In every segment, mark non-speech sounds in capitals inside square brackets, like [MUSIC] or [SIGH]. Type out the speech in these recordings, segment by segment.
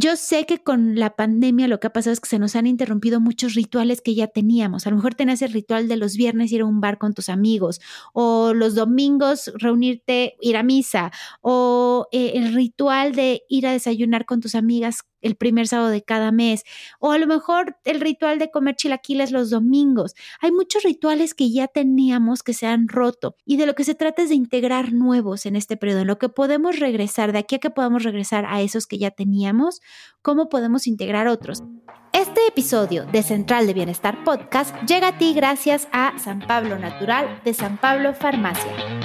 yo sé que con la pandemia lo que ha pasado es que se nos han interrumpido muchos rituales que ya teníamos. A lo mejor tenías el ritual de los viernes ir a un bar con tus amigos, o los domingos reunirte, ir a misa, o eh, el ritual de ir a desayunar con tus amigas el primer sábado de cada mes, o a lo mejor el ritual de comer chilaquiles los domingos. Hay muchos rituales que ya teníamos que se han roto y de lo que se trata es de integrar nuevos en este periodo, en lo que podemos regresar, de aquí a que podamos regresar a esos que ya teníamos, cómo podemos integrar otros. Este episodio de Central de Bienestar Podcast llega a ti gracias a San Pablo Natural de San Pablo Farmacia.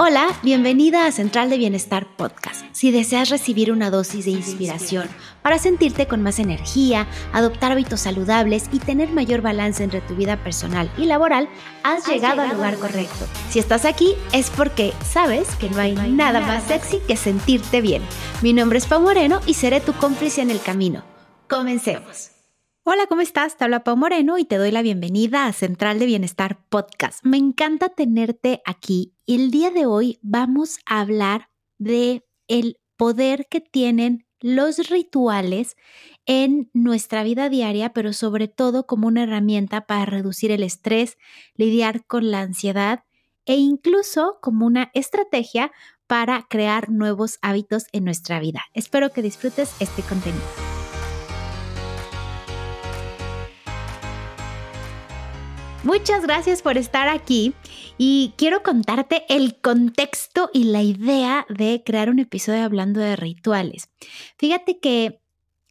Hola, bienvenida a Central de Bienestar Podcast. Si deseas recibir una dosis de inspiración para sentirte con más energía, adoptar hábitos saludables y tener mayor balance entre tu vida personal y laboral, has, llegado, al lugar correcto. Si estás aquí es porque sabes que no hay, nada, más sexy que sentirte bien. Mi nombre es Pau Moreno y seré tu cómplice en el camino. Comencemos. Hola, ¿cómo estás? Te habla Pau Moreno y te doy la bienvenida a Central de Bienestar Podcast. Me encanta tenerte aquí. El día de hoy vamos a hablar de el poder que tienen los rituales en nuestra vida diaria, pero sobre todo como una herramienta para reducir el estrés, lidiar con la ansiedad e incluso como una estrategia para crear nuevos hábitos en nuestra vida. Espero que disfrutes este contenido. Muchas gracias por estar aquí y quiero contarte el contexto y la idea de crear un episodio hablando de rituales. Fíjate que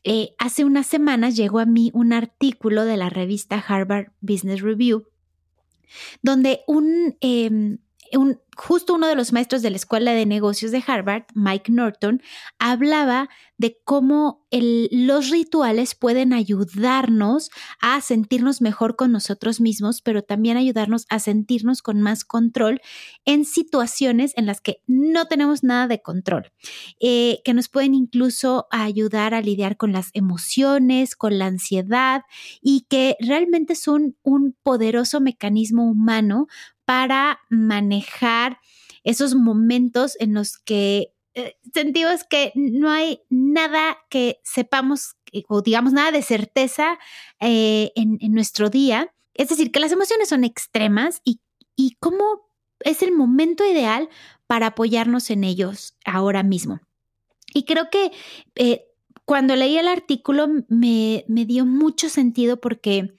eh, hace unas semanas llegó a mí un artículo de la revista Harvard Business Review donde un, em, un, justo uno de los maestros de la Escuela de Negocios de Harvard, Mike Norton, hablaba de cómo los rituales pueden ayudarnos a sentirnos mejor con nosotros mismos, pero también ayudarnos a sentirnos con más control en situaciones en las que no tenemos nada de control, eh, que nos pueden incluso ayudar a lidiar con las emociones, con la ansiedad y que realmente son un poderoso mecanismo humano para manejar esos momentos en los que eh, sentimos que no hay nada que sepamos o digamos nada de certeza eh, en, nuestro día. Es decir, que las emociones son extremas y, cómo es el momento ideal para apoyarnos en ellos ahora mismo. Y creo que eh, cuando leí el artículo me, me dio mucho sentido porque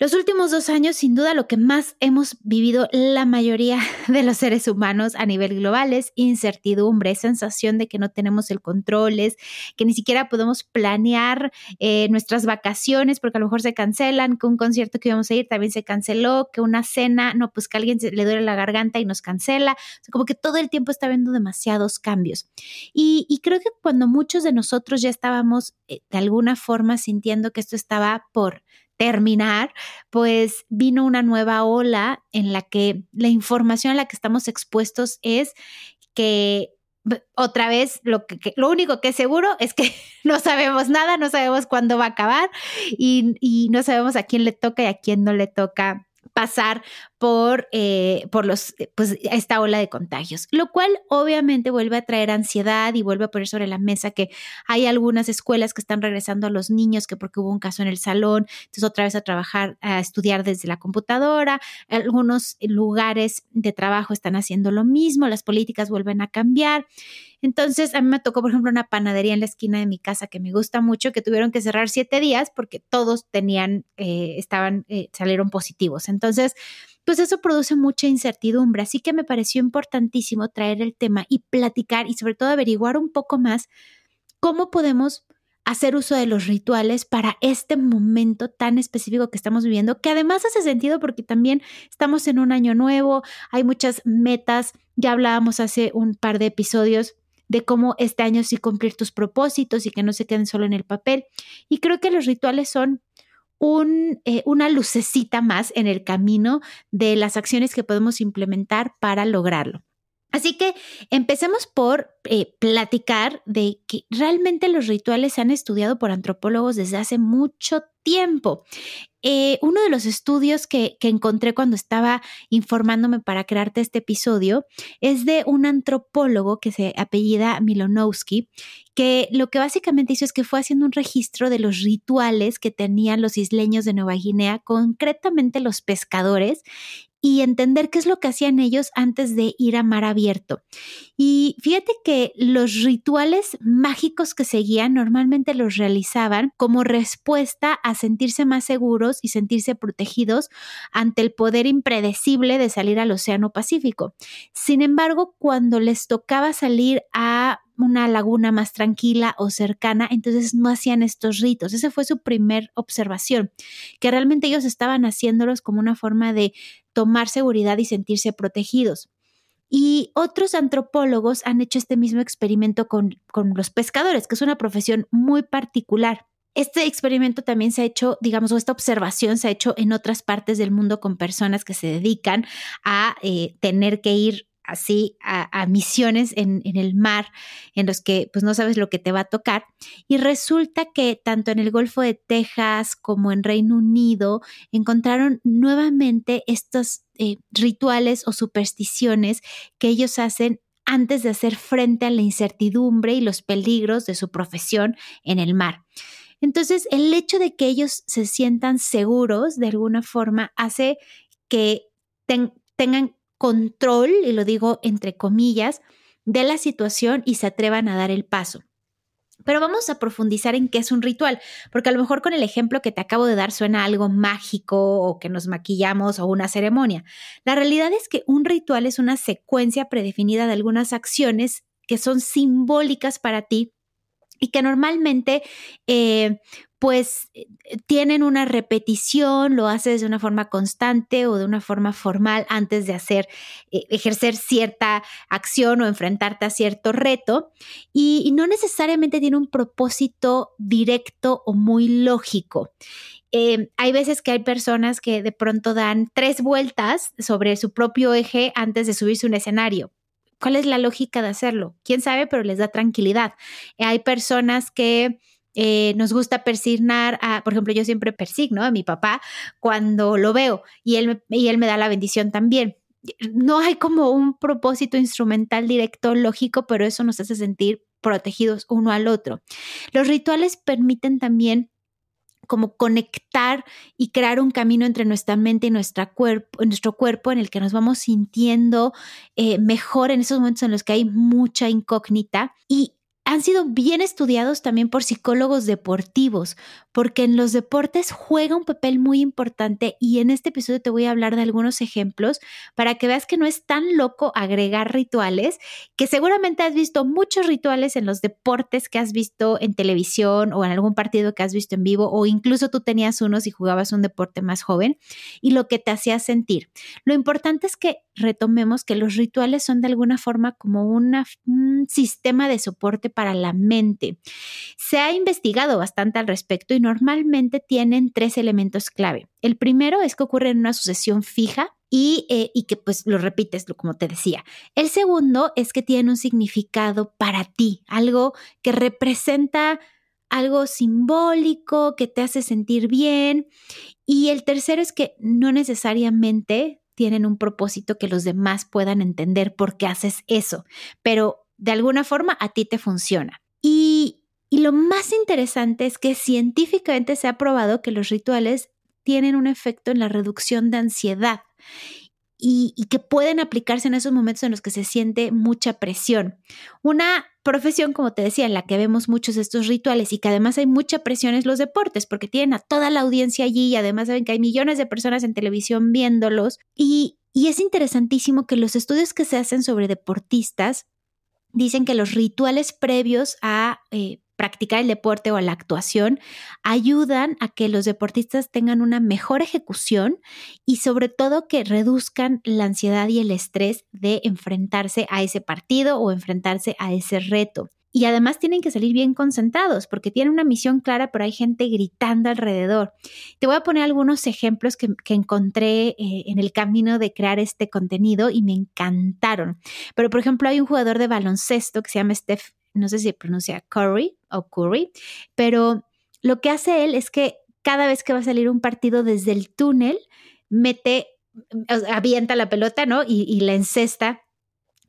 los últimos dos años, sin duda, lo que más hemos vivido la mayoría [LAUGHS] de los seres humanos a nivel global es incertidumbre, sensación de que no tenemos el control, es que ni siquiera podemos planear eh, nuestras vacaciones porque a lo mejor se cancelan, que un concierto que íbamos a ir también se canceló, que una cena, no, pues que alguien le duele la garganta y nos cancela. como que todo el tiempo está habiendo demasiados cambios. Y, creo que cuando muchos de nosotros ya estábamos eh, de alguna forma sintiendo que esto estaba por terminar, pues vino una nueva ola en la que la información a la que estamos expuestos es que otra vez lo que, lo único que es seguro es que [LAUGHS] no sabemos nada, no sabemos cuándo va a acabar y, y no sabemos a quién le toca y a quién no le toca pasar por, eh, por los, eh, pues, esta ola de contagios, lo cual obviamente vuelve a traer ansiedad y vuelve a poner sobre la mesa que hay algunas escuelas que están regresando a los niños que porque hubo un caso en el salón, entonces otra vez a trabajar, a estudiar desde la computadora, algunos lugares de trabajo están haciendo lo mismo, las políticas vuelven a cambiar. Entonces, a mí me tocó, por ejemplo, una panadería en la esquina de mi casa que me gusta mucho, que tuvieron que cerrar siete días porque todos tenían, eh, estaban, salieron positivos. Entonces, pues eso produce mucha incertidumbre. Así que me pareció importantísimo traer el tema y platicar y sobre todo averiguar un poco más cómo podemos hacer uso de los rituales para este momento tan específico que estamos viviendo, que además hace sentido porque también estamos en un año nuevo, hay muchas metas, ya hablábamos hace un par de episodios de cómo este año sí cumplir tus propósitos y que no se queden solo en el papel. Y creo que los rituales son eh, una lucecita más en el camino de las acciones que podemos implementar para lograrlo. Así que empecemos por eh, platicar de que realmente los rituales se han estudiado por antropólogos desde hace mucho tiempo. Eh, uno de los estudios que, que, encontré cuando estaba informándome para crearte este episodio es de un antropólogo que se apellida Milonowski, que lo que básicamente hizo es que fue haciendo un registro de los rituales que tenían los isleños de Nueva Guinea, concretamente los pescadores, y entender qué es lo que hacían ellos antes de ir a mar abierto. Y fíjate que los rituales mágicos que seguían normalmente los realizaban como respuesta a sentirse más seguros y sentirse protegidos ante el poder impredecible de salir al Océano Pacífico. Sin embargo, cuando les tocaba salir a una laguna más tranquila o cercana, entonces no hacían estos ritos. Esa fue su primer observación, que realmente ellos estaban haciéndolos como una forma de tomar seguridad y sentirse protegidos. Y otros antropólogos han hecho este mismo experimento con, con los pescadores, que es una profesión muy particular. Este experimento también se ha hecho, digamos, o esta observación se ha hecho en otras partes del mundo con personas que se dedican a eh, tener que ir así a, misiones en, el mar en los que pues no sabes lo que te va a tocar y resulta que tanto en el Golfo de Texas como en Reino Unido encontraron nuevamente estos eh, rituales o supersticiones que ellos hacen antes de hacer frente a la incertidumbre y los peligros de su profesión en el mar. Entonces, el hecho de que ellos se sientan seguros de alguna forma hace que tengan control, y lo digo entre comillas, de la situación y se atrevan a dar el paso. Pero vamos a profundizar en qué es un ritual, porque a lo mejor con el ejemplo que te acabo de dar suena algo mágico o que nos maquillamos o una ceremonia. La realidad es que un ritual es una secuencia predefinida de algunas acciones que son simbólicas para ti y que normalmente eh, pues eh, tienen una repetición, lo haces de una forma constante o de una forma formal antes de hacer, eh, ejercer cierta acción o enfrentarte a cierto reto y, no necesariamente tiene un propósito directo o muy lógico. hay veces que hay personas que de pronto dan tres vueltas sobre su propio eje antes de subirse un escenario. ¿Cuál es la lógica de hacerlo? ¿Quién sabe? Pero les da tranquilidad. Hay personas que eh, nos gusta persignar a, por ejemplo, yo siempre persigno a mi papá cuando lo veo y él, y él me da la bendición también. No hay como un propósito instrumental directo, lógico, pero eso nos hace sentir protegidos uno al otro. Los rituales permiten también como conectar y crear un camino entre nuestra mente y cuerpo, nuestro cuerpo en el que nos vamos sintiendo eh, mejor en esos momentos en los que hay mucha incógnita. Y han sido bien estudiados también por psicólogos deportivos, porque en los deportes juega un papel muy importante y en este episodio te voy a hablar de algunos ejemplos para que veas que no es tan loco agregar rituales, que seguramente has visto muchos rituales en los deportes que has visto en televisión o en algún partido que has visto en vivo o incluso tú tenías unos y jugabas un deporte más joven y lo que te hacía sentir. Lo importante es que retomemos que los rituales son de alguna forma como un sistema de soporte para la mente. Se ha investigado bastante al respecto y normalmente tienen tres elementos clave. El primero es que ocurre en una sucesión fija y, eh, y, que pues lo repites, como te decía. El segundo es que tiene un significado para ti, algo que representa algo simbólico, que te hace sentir bien. Y el tercero es que no necesariamente tienen un propósito que los demás puedan entender por qué haces eso, pero de alguna forma a ti te funciona. Y, lo más interesante es que científicamente se ha probado que los rituales tienen un efecto en la reducción de ansiedad y, que pueden aplicarse en esos momentos en los que se siente mucha presión. Una profesión, como te decía, en la que vemos muchos de estos rituales y que además hay mucha presión es los deportes, porque tienen a toda la audiencia allí y además saben que hay millones de personas en televisión viéndolos. Y, es interesantísimo que los estudios que se hacen sobre deportistas dicen que los rituales previos a eh, practicar el deporte o la actuación ayudan a que los deportistas tengan una mejor ejecución y sobre todo que reduzcan la ansiedad y el estrés de enfrentarse a ese partido o enfrentarse a ese reto. Y además tienen que salir bien concentrados porque tienen una misión clara, pero hay gente gritando alrededor. Te voy a poner algunos ejemplos que, encontré eh, en el camino de crear este contenido y me encantaron. Pero, por ejemplo, hay un jugador de baloncesto que se llama Steph, no sé si pronuncia Curry o Curry, pero lo que hace él es que cada vez que va a salir un partido desde el túnel, mete, avienta la pelota, ¿no? Y, y la encesta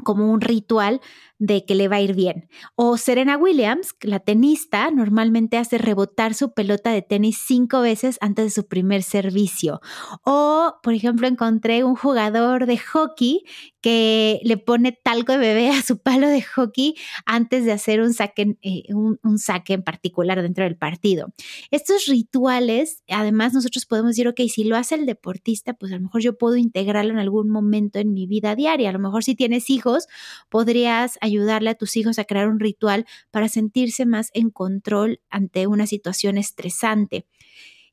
como un ritual de que le va a ir bien. O Serena Williams, la tenista, normalmente hace rebotar su pelota de tenis cinco veces antes de su primer servicio. O, por ejemplo, encontré un jugador de hockey que le pone talco de bebé a su palo de hockey antes de hacer un saque, eh, un, saque en particular dentro del partido. Estos rituales, además, nosotros podemos decir, ok, si lo hace el deportista, pues a lo mejor yo puedo integrarlo en algún momento en mi vida diaria. A lo mejor si tienes hijos, podrías ayudarle a tus hijos a crear un ritual para sentirse más en control ante una situación estresante.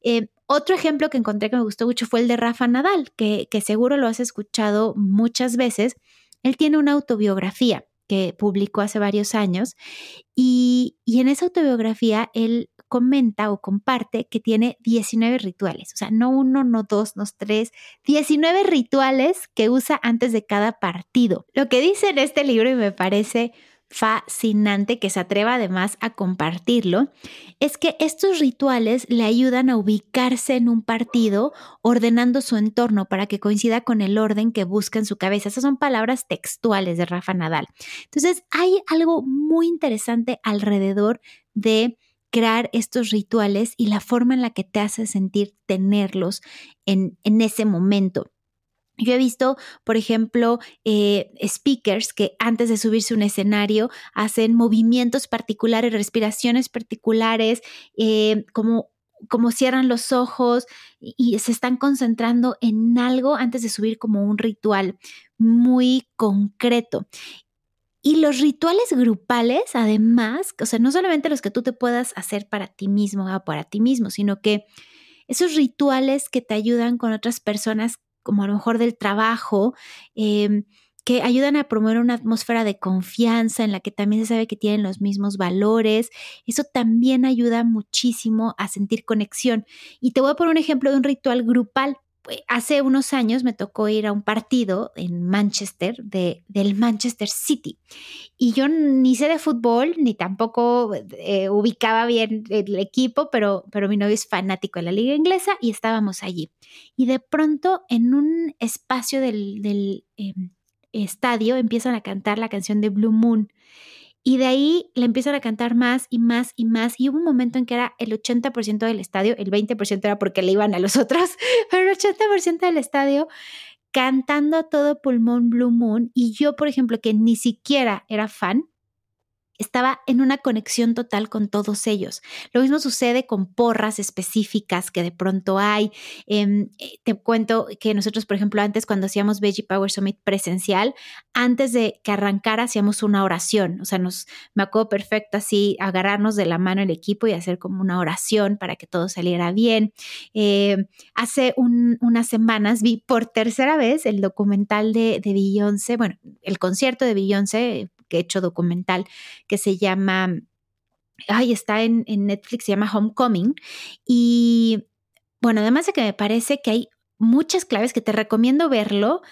Eh, otro ejemplo que encontré que me gustó mucho fue el de Rafa Nadal, que, seguro lo has escuchado muchas veces. Él tiene una autobiografía que publicó hace varios años y, y, en esa autobiografía él comenta o comparte que tiene 19 rituales, o sea, no uno, no dos, no tres, 19 rituales que usa antes de cada partido. Lo que dice en este libro y me parece fascinante que se atreva además a compartirlo, es que estos rituales le ayudan a ubicarse en un partido ordenando su entorno para que coincida con el orden que busca en su cabeza. Esas son palabras textuales de Rafa Nadal. Entonces, hay algo muy interesante alrededor de crear estos rituales y la forma en la que te hace sentir tenerlos en, en ese momento. Yo he visto, por ejemplo, eh, speakers que antes de subirse a un escenario hacen movimientos particulares, respiraciones particulares, eh, como, como cierran los ojos y, se están concentrando en algo antes de subir como un ritual muy concreto. Y los rituales grupales, además, o sea, no solamente los que tú te puedas hacer para ti mismo o para ti mismo, sino que esos rituales que te ayudan con otras personas como a lo mejor del trabajo, em, que ayudan a promover una atmósfera de confianza en la que también se sabe que tienen los mismos valores. Eso también ayuda muchísimo a sentir conexión. Y te voy a poner un ejemplo de un ritual grupal. Pues, hace unos años me tocó ir a un partido en Manchester de, del Manchester City y yo ni sé de fútbol ni tampoco eh, ubicaba bien el equipo, pero, pero mi novio es fanático de la liga inglesa y estábamos allí. Y de pronto en un espacio del, del em, estadio empiezan a cantar la canción de Blue Moon y de ahí le empiezan a cantar más y más y más. Y hubo un momento en que era el 80% del estadio, el 20% era porque le iban a los [LAUGHS] otros, pero el 80% del estadio cantando a todo pulmón Blue Moon. Y yo, por ejemplo, que ni siquiera era fan, estaba en una conexión total con todos ellos. Lo mismo sucede con porras específicas que de pronto hay. Em, eh, te cuento que nosotros, por ejemplo, antes cuando hacíamos Veggie Power Summit presencial, antes de que arrancara hacíamos una oración. O sea, nos, me acuerdo perfecto así, agarrarnos de la mano el equipo y hacer como una oración para que todo saliera bien. Em, hace unas semanas vi por tercera vez el documental de, de Beyoncé, bueno, el concierto de Beyoncé hecho documental que se llama, ay, está en, Netflix, se llama Homecoming. Y bueno, además de que me parece que hay muchas claves que te recomiendo verlo.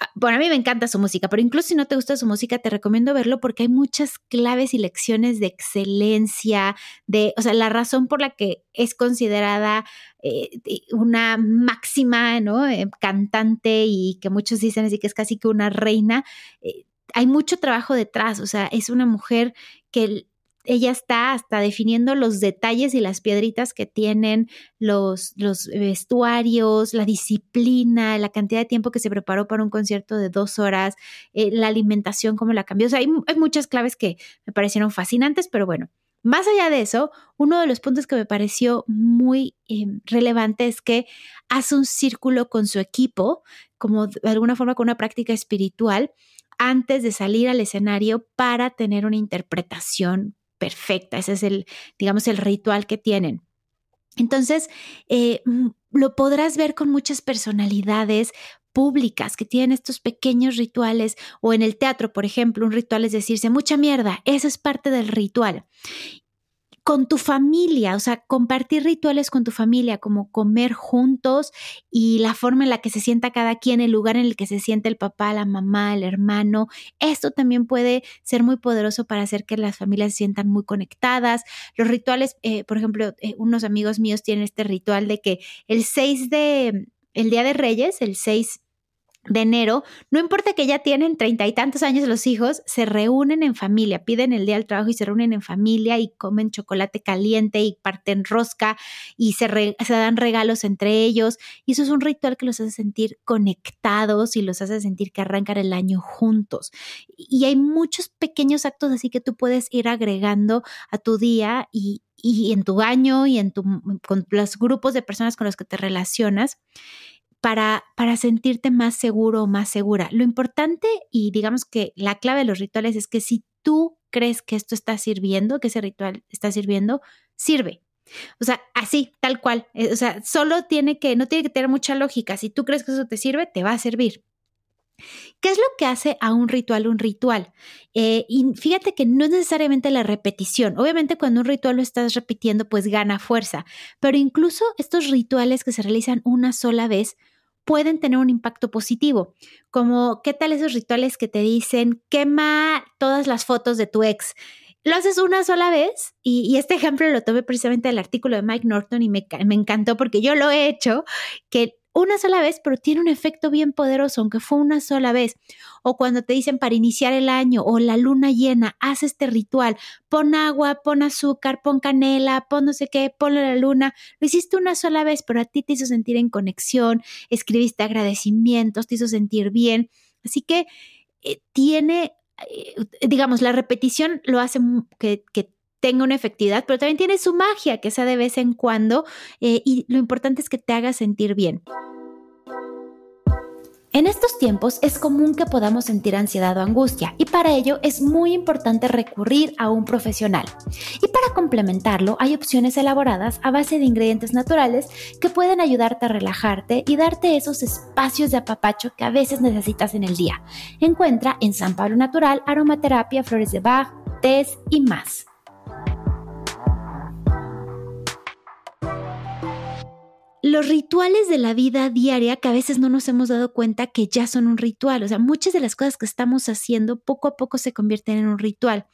Ah, bueno, a mí me encanta su música, pero incluso si no te gusta su música, te recomiendo verlo porque hay muchas claves y lecciones de excelencia, de, o sea, la razón por la que es considerada eh, una máxima, ¿no? Eh, cantante y que muchos dicen así que es casi que una reina, eh, hay mucho trabajo detrás, o sea, es una mujer que ella está hasta definiendo los detalles y las piedritas que tienen los, vestuarios, la disciplina, la cantidad de tiempo que se preparó para un concierto de dos horas, eh, la alimentación, cómo la cambió. O sea, hay, muchas claves que me parecieron fascinantes, pero bueno, más allá de eso, uno de los puntos que me pareció muy eh, relevante es que hace un círculo con su equipo, como de alguna forma con una práctica espiritual, antes de salir al escenario para tener una interpretación perfecta. Ese es el, digamos, el ritual que tienen. Entonces, eh, lo podrás ver con muchas personalidades públicas que tienen estos pequeños rituales o en el teatro, por ejemplo, un ritual es decirse mucha mierda, eso es parte del ritual con tu familia, o sea, compartir rituales con tu familia, como comer juntos y la forma en la que se sienta cada quien, el lugar en el que se siente el papá, la mamá, el hermano. Esto también puede ser muy poderoso para hacer que las familias se sientan muy conectadas. Los rituales, eh, por ejemplo, eh, unos amigos míos tienen este ritual de que el 6 de, el Día de Reyes, el 6 de enero, no importa que ya tienen treinta y tantos años los hijos, se reúnen en familia, piden el día del trabajo y se reúnen en familia y comen chocolate caliente y parten rosca y se, dan regalos entre ellos. Y eso es un ritual que los hace sentir conectados y los hace sentir que arrancan el año juntos. Y hay muchos pequeños actos así que tú puedes ir agregando a tu día y, y en tu año y en tu, con los grupos de personas con los que te relacionas para, para sentirte más seguro o más segura. Lo importante y digamos que la clave de los rituales es que si tú crees que esto está sirviendo, que ese ritual está sirviendo, sirve. O sea, así, tal cual. Eh, o sea, solo tiene que, no tiene que tener mucha lógica. Si tú crees que eso te sirve, te va a servir. ¿Qué es lo que hace a un ritual un ritual? Eh, y fíjate que no es necesariamente la repetición. Obviamente cuando un ritual lo estás repitiendo, pues gana fuerza. Pero incluso estos rituales que se realizan una sola vez pueden tener un impacto positivo, como qué tal esos rituales que te dicen quema todas las fotos de tu ex. Lo haces una sola vez y, este ejemplo lo tomé precisamente del artículo de Mike Norton y me, me encantó porque yo lo he hecho, que una sola vez, pero tiene un efecto bien poderoso, aunque fue una sola vez. O cuando te dicen para iniciar el año o la luna llena, haz este ritual, pon agua, pon azúcar, pon canela, pon no sé qué, ponle la luna. Lo hiciste una sola vez, pero a ti te hizo sentir en conexión, escribiste agradecimientos, te hizo sentir bien. Así que eh, tiene, eh, digamos, la repetición lo hace que, que tenga una efectividad, pero también tiene su magia, que sea de vez en cuando, eh, y lo importante es que te haga sentir bien. En estos tiempos es común que podamos sentir ansiedad o angustia y para ello es muy importante recurrir a un profesional. Y para complementarlo hay opciones elaboradas a base de ingredientes naturales que pueden ayudarte a relajarte y darte esos espacios de apapacho que a veces necesitas en el día. Encuentra en San Pablo Natural aromaterapia, flores de Bach, tés y más. Los rituales de la vida diaria que a veces no nos hemos dado cuenta que ya son un ritual. O sea, muchas de las cosas que estamos haciendo poco a poco se convierten en un ritual.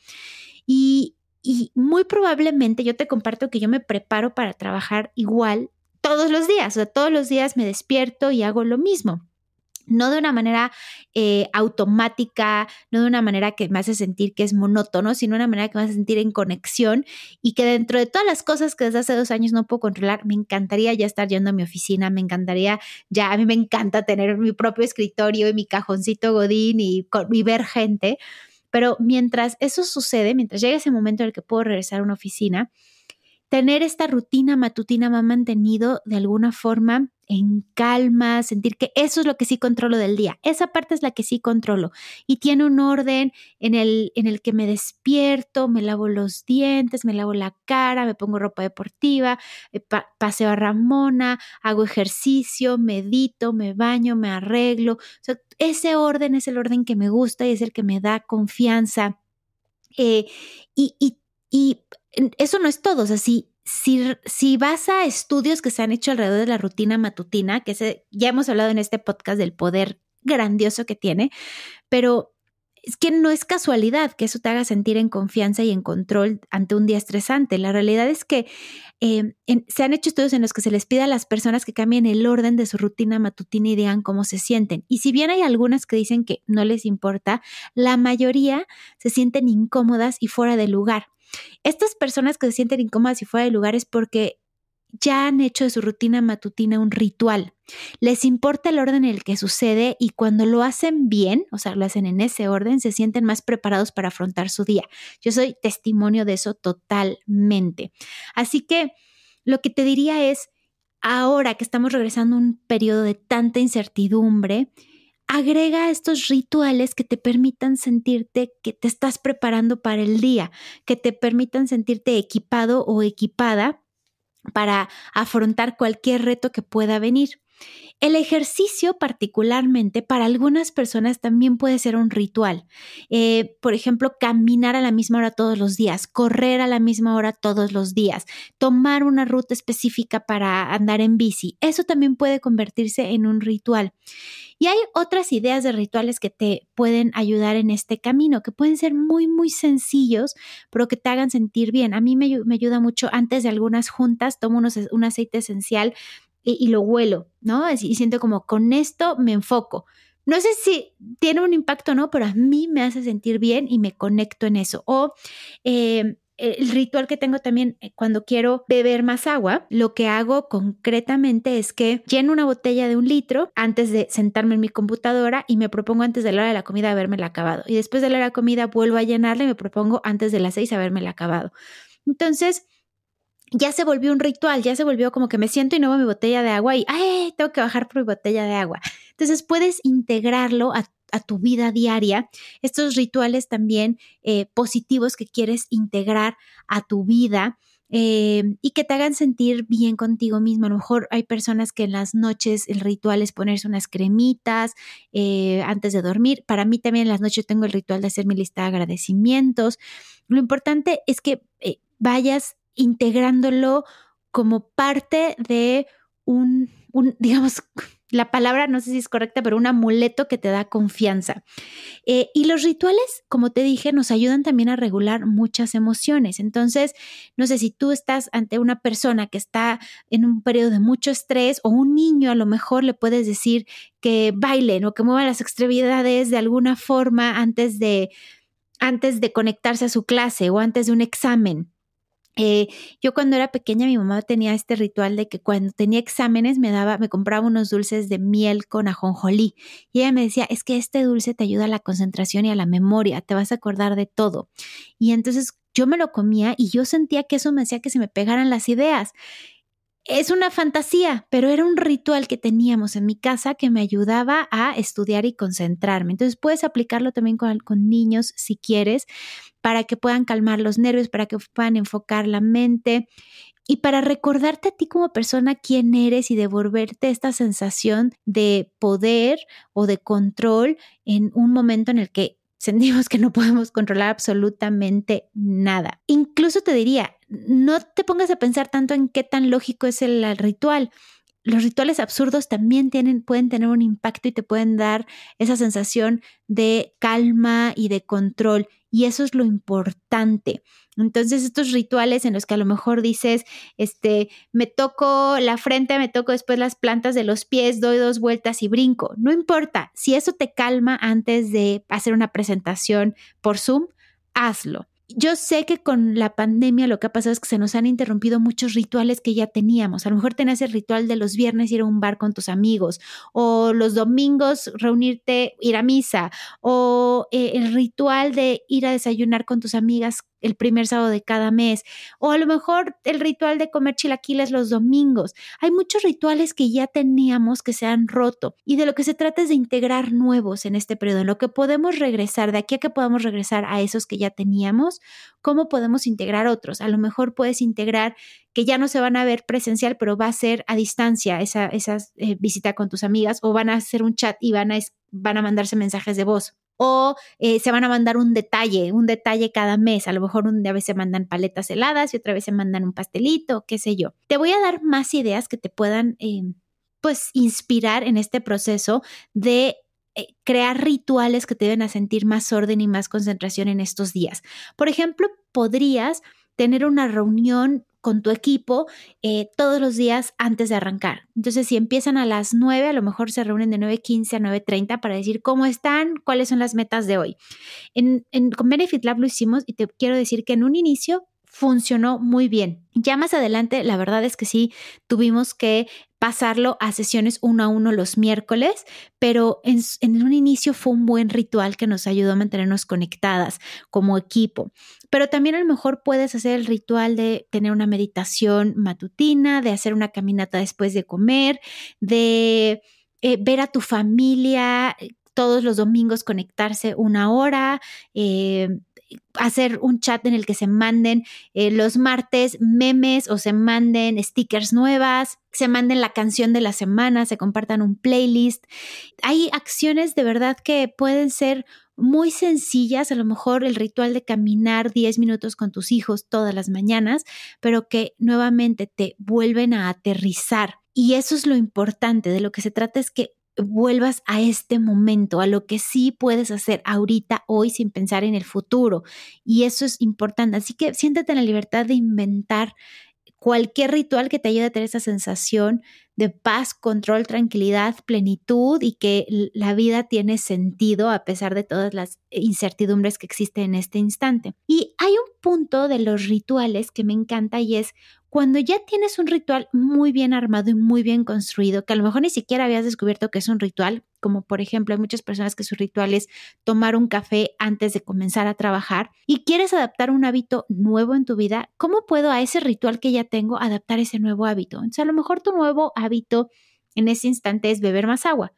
Y, y muy probablemente yo te comparto que yo me preparo para trabajar igual todos los días. O sea, todos los días me despierto y hago lo mismo no de una manera eh, automática, no de una manera que me hace sentir que es monótono, sino de una manera que me hace sentir en conexión y que dentro de todas las cosas que desde hace dos años no puedo controlar, me encantaría ya estar yendo a mi oficina, me encantaría ya, a mí me encanta tener mi propio escritorio y mi cajoncito godín y, y ver gente, pero mientras eso sucede, mientras llegue ese momento en el que puedo regresar a una oficina, tener esta rutina matutina me ha mantenido de alguna forma en calma, sentir que eso es lo que sí controlo del día. Esa parte es la que sí controlo y tiene un orden en el, en el que me despierto, me lavo los dientes, me lavo la cara, me pongo ropa deportiva, eh, paseo a Ramona, hago ejercicio, medito, me baño, me arreglo. ese orden es el orden que me gusta y es el que me da confianza. Eh, y, y, y eso no es todo, o sea, si, vas a estudios que se han hecho alrededor de la rutina matutina, que ya hemos hablado en este podcast del poder grandioso que tiene, pero es que no es casualidad que eso te haga sentir en confianza y en control ante un día estresante. La realidad es que eh, se han hecho estudios en los que se les pide a las personas que cambien el orden de su rutina matutina y digan cómo se sienten. Y si bien hay algunas que dicen que no les importa, la mayoría se sienten incómodas y fuera de lugar. Estas personas que se sienten incómodas y fuera de lugares porque ya han hecho de su rutina matutina un ritual. Les importa el orden en el que sucede y cuando lo hacen bien, o sea, lo hacen en ese orden, se sienten más preparados para afrontar su día. Yo soy testimonio de eso totalmente. Así que lo que te diría es, ahora que estamos regresando a un periodo de tanta incertidumbre, agrega estos rituales que te permitan sentirte que te estás preparando para el día, que te permitan sentirte equipado o equipada para afrontar cualquier reto que pueda venir. El ejercicio particularmente para algunas personas también puede ser un ritual. Eh, por ejemplo, caminar a la misma hora todos los días, correr a la misma hora todos los días, tomar una ruta específica para andar en bici. Eso también puede convertirse en un ritual. Y hay otras ideas de rituales que te pueden ayudar en este camino, que pueden ser muy, muy sencillos, pero que te hagan sentir bien. A mí me, ayuda mucho antes de algunas juntas, tomo un aceite esencial y, lo huelo, ¿no? Y siento como con esto me enfoco. No sé si tiene un impacto o no, pero a mí me hace sentir bien y me conecto en eso. O eh, el ritual que tengo también eh, cuando quiero beber más agua, lo que hago concretamente es que lleno una botella de un litro antes de sentarme en mi computadora y me propongo antes de la hora de la comida haberme acabado. Y después de la hora de la comida vuelvo a llenarla y me propongo antes de las seis haberme acabado. Entonces, ya se volvió un ritual, ya se volvió como que me siento y no mi botella de agua y ¡ay! Tengo que bajar por mi botella de agua. Entonces puedes integrarlo a, tu vida diaria, estos rituales también eh, positivos que quieres integrar a tu vida. Eh, y que te hagan sentir bien contigo mismo. A lo mejor hay personas que en las noches el ritual es ponerse unas cremitas eh, antes de dormir. Para mí también en las noches tengo el ritual de hacer mi lista de agradecimientos. Lo importante es que vayas integrándolo como parte de un, digamos, la palabra no sé si es correcta, pero un amuleto que te da confianza. Eh, y los rituales, como te dije, nos ayudan también a regular muchas emociones. Entonces, no sé si tú estás ante una persona que está en un periodo de mucho estrés o un niño, a lo mejor le puedes decir que bailen o que muevan las extremidades de alguna forma antes de, antes de conectarse a su clase o antes de un examen. Eh, yo cuando era pequeña mi mamá tenía este ritual de que cuando tenía exámenes me daba, me compraba unos dulces de miel con ajonjolí y ella me decía, es que este dulce te ayuda a la concentración y a la memoria, te vas a acordar de todo. Y entonces yo me lo comía y yo sentía que eso me hacía que se me pegaran las ideas es una fantasía, pero era un ritual que teníamos en mi casa que me ayudaba a estudiar y concentrarme. Entonces puedes aplicarlo también con, niños si quieres, para que puedan calmar los nervios, para que puedan enfocar la mente y para recordarte a ti como persona quién eres y devolverte esta sensación de poder o de control en un momento en el que [LAUGHS] sentimos que no podemos controlar absolutamente nada. Incluso te diría, no te pongas a pensar tanto en qué tan lógico es el, ritual. Los rituales absurdos también tienen, pueden tener un impacto y te pueden dar esa sensación de calma y de control. Y eso es lo importante. Entonces, estos rituales en los que a lo mejor dices, este, me toco la frente, me toco después las plantas de los pies, doy dos vueltas y brinco. No importa, si eso te calma antes de hacer una presentación por Zoom, hazlo yo sé que con la pandemia lo que ha pasado es que se nos han interrumpido muchos rituales que ya teníamos. A lo mejor tenías el ritual de los viernes ir a un bar con tus amigos, o los domingos reunirte, ir a misa, o eh, el ritual de ir a desayunar con tus amigas el primer sábado de cada mes, o a lo mejor el ritual de comer chilaquiles los domingos. Hay muchos rituales que ya teníamos que se han roto y de lo que se trata es de integrar nuevos en este periodo, en lo que podemos regresar, de aquí a que podamos regresar a esos que ya teníamos, cómo podemos integrar otros. A lo mejor puedes integrar que ya no se van a ver presencial, pero va a ser a distancia esa, eh, visita con tus amigas o van a hacer un chat y van a, van a mandarse mensajes de voz o eh, se van a mandar un detalle, un detalle cada mes. A lo mejor un día a veces se mandan paletas heladas y otra vez se mandan un pastelito, qué sé yo. Te voy a dar más ideas que te puedan, eh, pues, inspirar en este proceso de eh, crear rituales que te deben a sentir más orden y más concentración en estos días. Por ejemplo, podrías tener una reunión con tu equipo eh, todos los días antes de arrancar. Entonces, si empiezan a las 9, a lo mejor se reúnen de 9.15 a 9.30 para decir cómo están, cuáles son las metas de hoy. En, en, con Benefit Lab lo hicimos y te quiero decir que en un inicio funcionó muy bien. Ya más adelante, la verdad es que sí, tuvimos que pasarlo a sesiones uno a uno los miércoles, pero en, un inicio fue un buen ritual que nos ayudó a mantenernos conectadas como equipo. Pero también a lo mejor puedes hacer el ritual de tener una meditación matutina, de hacer una caminata después de comer, de eh, ver a tu familia eh, todos los domingos conectarse una hora. Eh, hacer un chat en el que se manden eh, los martes memes o se manden stickers nuevas, se manden la canción de la semana, se compartan un playlist. Hay acciones de verdad que pueden ser muy sencillas, a lo mejor el ritual de caminar 10 minutos con tus hijos todas las mañanas, pero que nuevamente te vuelven a aterrizar. Y eso es lo importante, de lo que se trata es que vuelvas a este momento, a lo que sí puedes hacer ahorita, hoy, sin pensar en el futuro. Y eso es importante. Así que siéntate en la libertad de inventar cualquier ritual que te ayude a tener esa sensación de paz, control, tranquilidad, plenitud y que la vida tiene sentido a pesar de todas las incertidumbres que existen en este instante. Y hay un punto de los rituales que me encanta y es cuando ya tienes un ritual muy bien armado y muy bien construido, que a lo mejor ni siquiera habías descubierto que es un ritual, como por ejemplo hay muchas personas que su ritual es tomar un café antes de comenzar a trabajar y quieres adaptar un hábito nuevo en tu vida, ¿cómo puedo a ese ritual que ya tengo adaptar ese nuevo hábito? Entonces a lo mejor tu nuevo hábito en ese instante es beber más agua.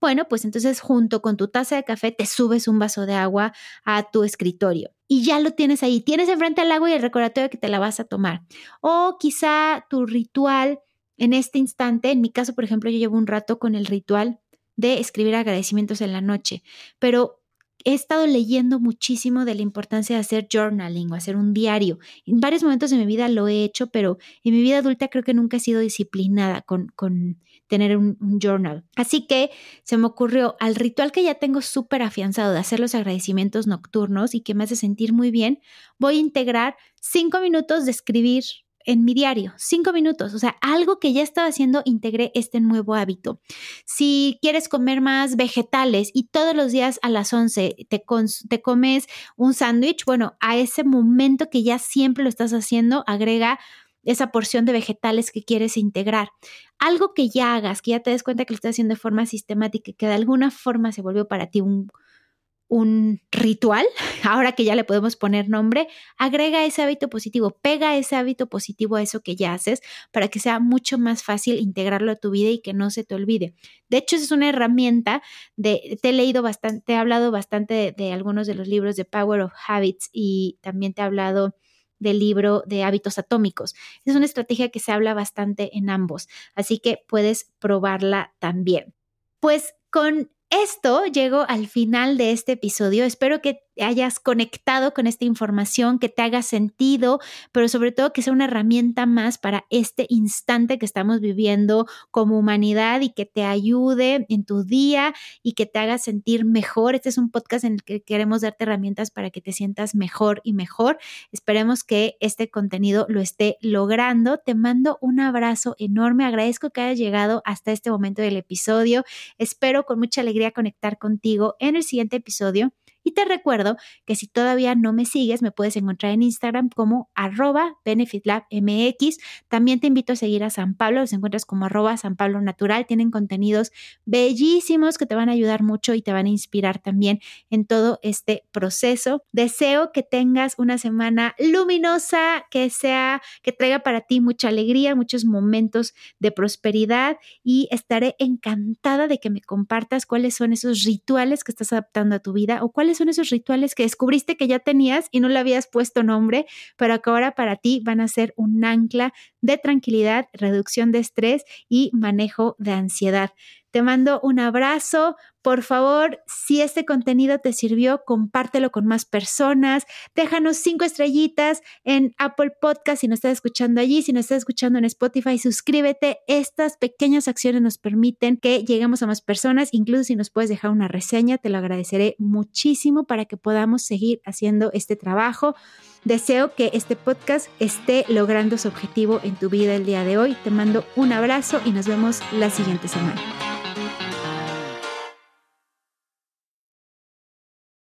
Bueno, pues entonces junto con tu taza de café te subes un vaso de agua a tu escritorio y ya lo tienes ahí. Tienes enfrente al agua y el recordatorio que te la vas a tomar. O quizá tu ritual en este instante, en mi caso, por ejemplo, yo llevo un rato con el ritual de escribir agradecimientos en la noche, pero he estado leyendo muchísimo de la importancia de hacer journaling o hacer un diario. En varios momentos de mi vida lo he hecho, pero en mi vida adulta creo que nunca he sido disciplinada con, con tener un, journal. Así que se me ocurrió al ritual que ya tengo súper afianzado de hacer los agradecimientos nocturnos y que me hace sentir muy bien, voy a integrar cinco minutos de escribir en mi diario, cinco minutos, o sea, algo que ya estaba haciendo, integré este nuevo hábito. Si quieres comer más vegetales y todos los días a las 11 te, te comes un sándwich, bueno, a ese momento que ya siempre lo estás haciendo, agrega esa porción de vegetales que quieres integrar. Algo que ya hagas, que ya te des cuenta que lo estás haciendo de forma sistemática que de alguna forma se volvió para ti un, un ritual, [LAUGHS] ahora que ya le podemos poner nombre, agrega ese hábito positivo, pega ese hábito positivo a eso que ya haces para que sea mucho más fácil integrarlo a tu vida y que no se te olvide. De hecho, es una herramienta de, te he leído bastante, te he hablado bastante de, de algunos de los libros de Power of Habits y también te he hablado del libro de hábitos atómicos. Es una estrategia que se habla bastante en ambos, así que puedes probarla también. Pues con esto llego al final de este episodio. Espero que hayas conectado con esta información, que te haga sentido, pero sobre todo que sea una herramienta más para este instante que estamos viviendo como humanidad y que te ayude en tu día y que te haga sentir mejor. Este es un podcast en el que queremos darte herramientas para que te sientas mejor y mejor. Esperemos que este contenido lo esté logrando. Te mando un abrazo enorme. Agradezco que hayas llegado hasta este momento del episodio. Espero con mucha alegría conectar contigo en el siguiente episodio. Y te recuerdo que si todavía no me sigues, me puedes encontrar en Instagram como arroba benefitlabmx. También te invito a seguir a San Pablo, los encuentras como arroba San Pablo Natural. Tienen contenidos bellísimos que te van a ayudar mucho y te van a inspirar también en todo este proceso. Deseo que tengas una semana luminosa, que sea, que traiga para ti mucha alegría, muchos momentos de prosperidad y estaré encantada de que me compartas cuáles son esos rituales que estás adaptando a tu vida o son esos rituales que descubriste que ya tenías y no le habías puesto nombre, pero que ahora para ti van a ser un ancla de tranquilidad, reducción de estrés y manejo de ansiedad. Te mando un abrazo. Por favor, si este contenido te sirvió, compártelo con más personas. Déjanos cinco estrellitas en Apple Podcast si nos estás escuchando allí. Si nos estás escuchando en Spotify, suscríbete. Estas pequeñas acciones nos permiten que lleguemos a más personas. Incluso si nos puedes dejar una reseña, te lo agradeceré muchísimo para que podamos seguir haciendo este trabajo. Deseo que este podcast esté logrando su objetivo en tu vida el día de hoy. Te mando un abrazo y nos vemos la siguiente semana.